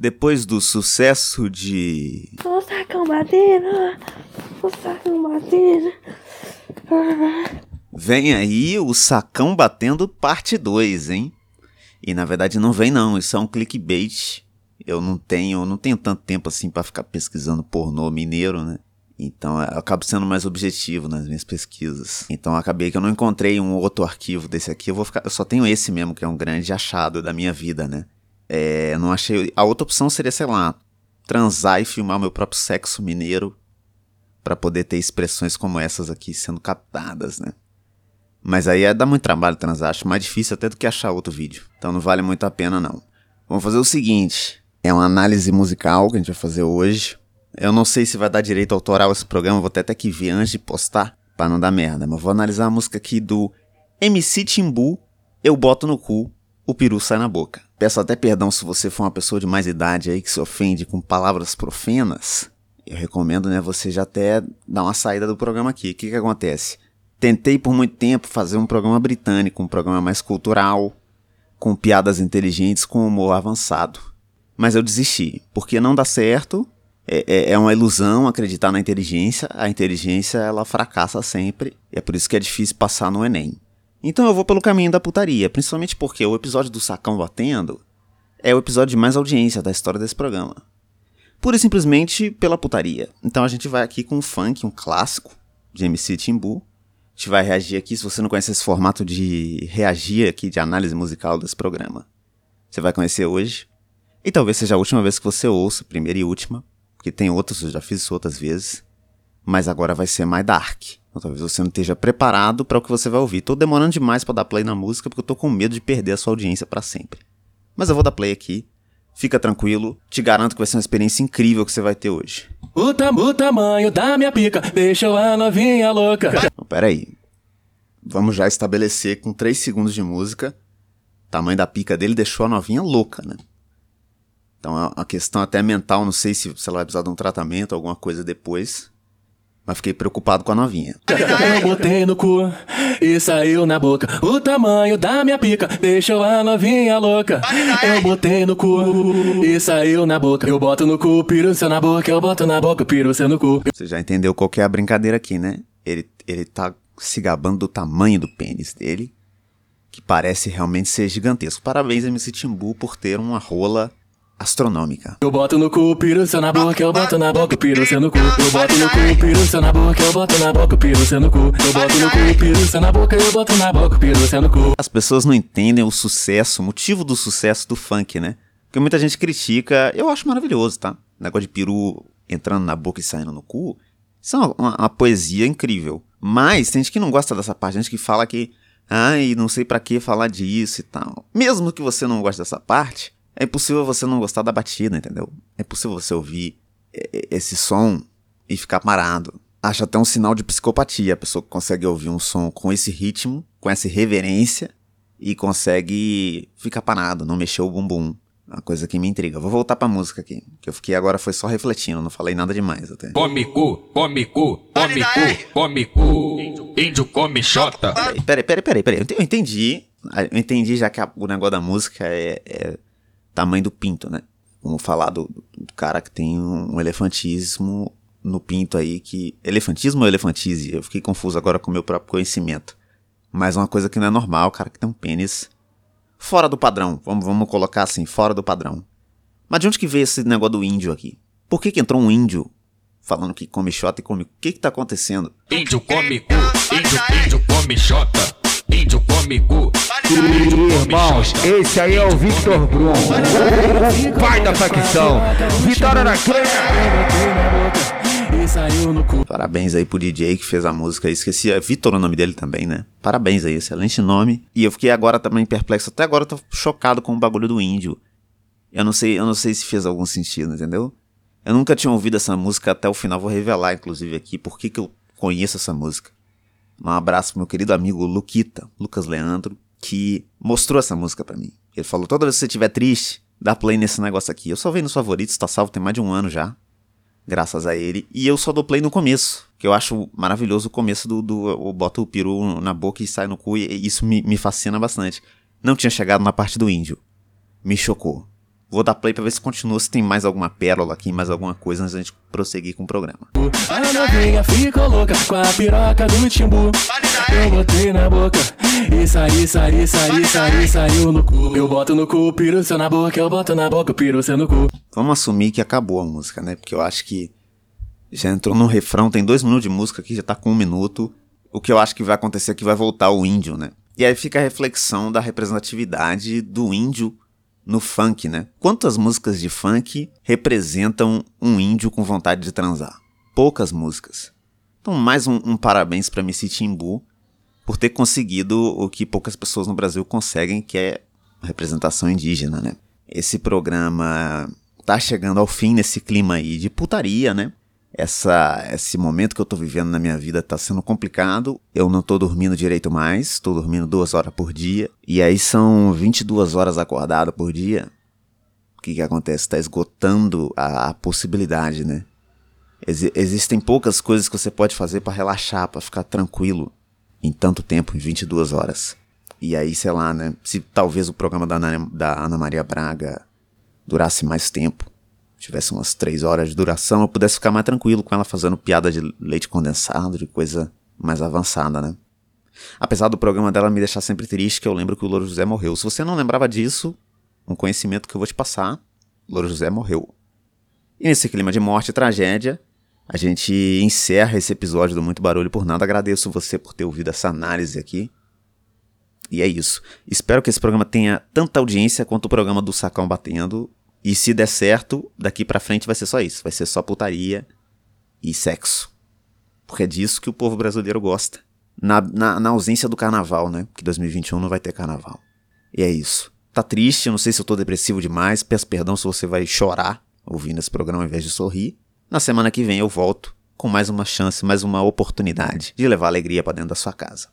Depois do sucesso de. O sacão batendo, o sacão batendo. Vem aí o Sacão Batendo Parte 2, hein? E na verdade não vem não, isso é um clickbait. Eu não tenho, não tenho tanto tempo assim para ficar pesquisando pornô mineiro, né? Então eu acabo sendo mais objetivo nas minhas pesquisas. Então acabei que eu não encontrei um outro arquivo desse aqui, eu vou ficar, eu só tenho esse mesmo que é um grande achado da minha vida, né? É, não achei. A outra opção seria, sei lá, transar e filmar meu próprio sexo mineiro para poder ter expressões como essas aqui sendo captadas, né? Mas aí é dar muito trabalho transar, acho mais difícil até do que achar outro vídeo. Então não vale muito a pena não. Vamos fazer o seguinte, é uma análise musical que a gente vai fazer hoje. Eu não sei se vai dar direito autoral esse programa, vou ter até que ver antes de postar, para não dar merda. Mas vou analisar a música aqui do MC Timbu, Eu Boto no Cu, O Peru Sai na Boca. Peço até perdão se você for uma pessoa de mais idade aí que se ofende com palavras profenas. Eu recomendo, né, você já até dar uma saída do programa aqui. O que que acontece? Tentei por muito tempo fazer um programa britânico, um programa mais cultural, com piadas inteligentes, com humor avançado. Mas eu desisti, porque não dá certo, é, é, é, uma ilusão acreditar na inteligência, a inteligência ela fracassa sempre, e é por isso que é difícil passar no Enem. Então eu vou pelo caminho da putaria, principalmente porque o episódio do Sacão Batendo é o episódio de mais audiência da história desse programa. Pura e simplesmente pela putaria. Então a gente vai aqui com um funk, um clássico de MC Timbu. A gente vai reagir aqui, se você não conhece esse formato de reagir aqui, de análise musical desse programa. Você vai conhecer hoje. E talvez seja a última vez que você ouça, primeira e última, porque tem outras, eu já fiz isso outras vezes. Mas agora vai ser mais dark. Então, talvez você não esteja preparado para o que você vai ouvir. Tô demorando demais para dar play na música porque eu tô com medo de perder a sua audiência para sempre. Mas eu vou dar play aqui. Fica tranquilo, te garanto que vai ser uma experiência incrível que você vai ter hoje. O, tam o tamanho da minha pica deixou a novinha louca. Então, pera aí. Vamos já estabelecer com 3 segundos de música. O tamanho da pica dele deixou a novinha louca, né? Então é uma questão até mental, não sei se, se ela vai precisar de um tratamento, alguma coisa depois. Mas fiquei preocupado com a novinha. Eu botei no cu e saiu na boca. O tamanho da minha pica deixou a novinha louca. Eu botei no cu e saiu na boca. Eu boto no cu, piro seu na boca. Eu boto na boca, piro seu no cu. Você já entendeu qual que é a brincadeira aqui, né? Ele, ele tá se gabando do tamanho do pênis dele, que parece realmente ser gigantesco. Parabéns, MC Timbu, por ter uma rola astronômica. Eu boto no cu, seu na boca. Eu boto na boca, seu no cu. Eu boto no cu, seu na boca. Eu boto na boca, seu no cu. Eu boto no cu, seu na boca. Eu boto na boca, seu no cu. As pessoas não entendem o sucesso, o motivo do sucesso do funk, né? Porque muita gente critica, eu acho maravilhoso, tá? O negócio de peru entrando na boca e saindo no cu. Isso é uma, uma, uma poesia incrível. Mas tem gente que não gosta dessa parte, gente que fala que, ai, não sei para que falar disso e tal. Mesmo que você não goste dessa parte, é impossível você não gostar da batida, entendeu? É impossível você ouvir esse som e ficar parado. Acho até um sinal de psicopatia a pessoa que consegue ouvir um som com esse ritmo, com essa reverência e consegue ficar parado, não mexer o bumbum. Uma coisa que me intriga. Vou voltar pra música aqui. Que eu fiquei agora foi só refletindo, não falei nada demais até. Come cu, come cu, come cu, come cu. Índio come xota. Peraí, peraí, peraí, peraí. Eu entendi. Eu entendi já que a, o negócio da música é, é, tamanho do pinto, né? Vamos falar do, do cara que tem um, um elefantismo no pinto aí que. Elefantismo ou elefantise? Eu fiquei confuso agora com o meu próprio conhecimento. Mas uma coisa que não é normal, o cara que tem um pênis fora do padrão. Vamos, vamos colocar assim, fora do padrão. Mas de onde que veio esse negócio do índio aqui? Por que que entrou um índio falando que come xota e come... O que que tá acontecendo? Índio come cu, índio, índio come xota. Índio come cu. Irmãos, esse aí é o Victor Brum, o pai da facção. Vitória na cu. Parabéns aí pro DJ que fez a música. Esqueci, é Vitor o nome dele também, né? Parabéns aí, excelente nome. E eu fiquei agora também perplexo. Até agora eu tô chocado com o bagulho do índio. Eu não sei, eu não sei se fez algum sentido, entendeu? Eu nunca tinha ouvido essa música até o final. Vou revelar, inclusive, aqui por que, que eu conheço essa música. Um abraço pro meu querido amigo Luquita, Lucas Leandro, que mostrou essa música para mim. Ele falou: toda vez que você estiver triste, dá play nesse negócio aqui. Eu só vejo nos favoritos, tá salvo tem mais de um ano já. Graças a ele. E eu só dou play no começo. Que eu acho maravilhoso o começo do. do eu boto o peru na boca e sai no cu. E isso me, me fascina bastante. Não tinha chegado na parte do índio. Me chocou. Vou dar play pra ver se continua, se tem mais alguma pérola aqui, mais alguma coisa antes da gente prosseguir com o programa. A novinha ficou louca com a piroca do timbu. Eu botei na boca e saí, saí, saí, saí, saiu no cu. Eu boto no cu, seu na boca, eu boto na boca, seu no cu. Vamos assumir que acabou a música, né? Porque eu acho que já entrou no refrão, tem dois minutos de música aqui, já tá com um minuto. O que eu acho que vai acontecer é que vai voltar o índio, né? E aí fica a reflexão da representatividade do índio no funk, né? Quantas músicas de funk representam um índio com vontade de transar? Poucas músicas. Então, mais um, um parabéns para Missy Timbu por ter conseguido o que poucas pessoas no Brasil conseguem, que é representação indígena, né? Esse programa tá chegando ao fim nesse clima aí de putaria, né? Essa, esse momento que eu tô vivendo na minha vida tá sendo complicado. Eu não tô dormindo direito mais, tô dormindo duas horas por dia. E aí são 22 horas acordado por dia. O que que acontece? Tá esgotando a, a possibilidade, né? Ex existem poucas coisas que você pode fazer para relaxar, para ficar tranquilo em tanto tempo, em 22 horas. E aí, sei lá, né? Se talvez o programa da Ana, da Ana Maria Braga durasse mais tempo, tivesse umas três horas de duração, eu pudesse ficar mais tranquilo com ela fazendo piada de leite condensado, de coisa mais avançada, né? Apesar do programa dela me deixar sempre triste, que eu lembro que o Louro José morreu. Se você não lembrava disso, um conhecimento que eu vou te passar, Louro José morreu. E nesse clima de morte e tragédia, a gente encerra esse episódio do Muito Barulho por Nada. Agradeço você por ter ouvido essa análise aqui. E é isso. Espero que esse programa tenha tanta audiência quanto o programa do Sacão Batendo. E se der certo, daqui pra frente vai ser só isso. Vai ser só putaria e sexo. Porque é disso que o povo brasileiro gosta. Na, na, na ausência do carnaval, né? Que 2021 não vai ter carnaval. E é isso. Tá triste, não sei se eu tô depressivo demais. Peço perdão se você vai chorar ouvindo esse programa ao invés de sorrir. Na semana que vem eu volto com mais uma chance, mais uma oportunidade de levar alegria para dentro da sua casa.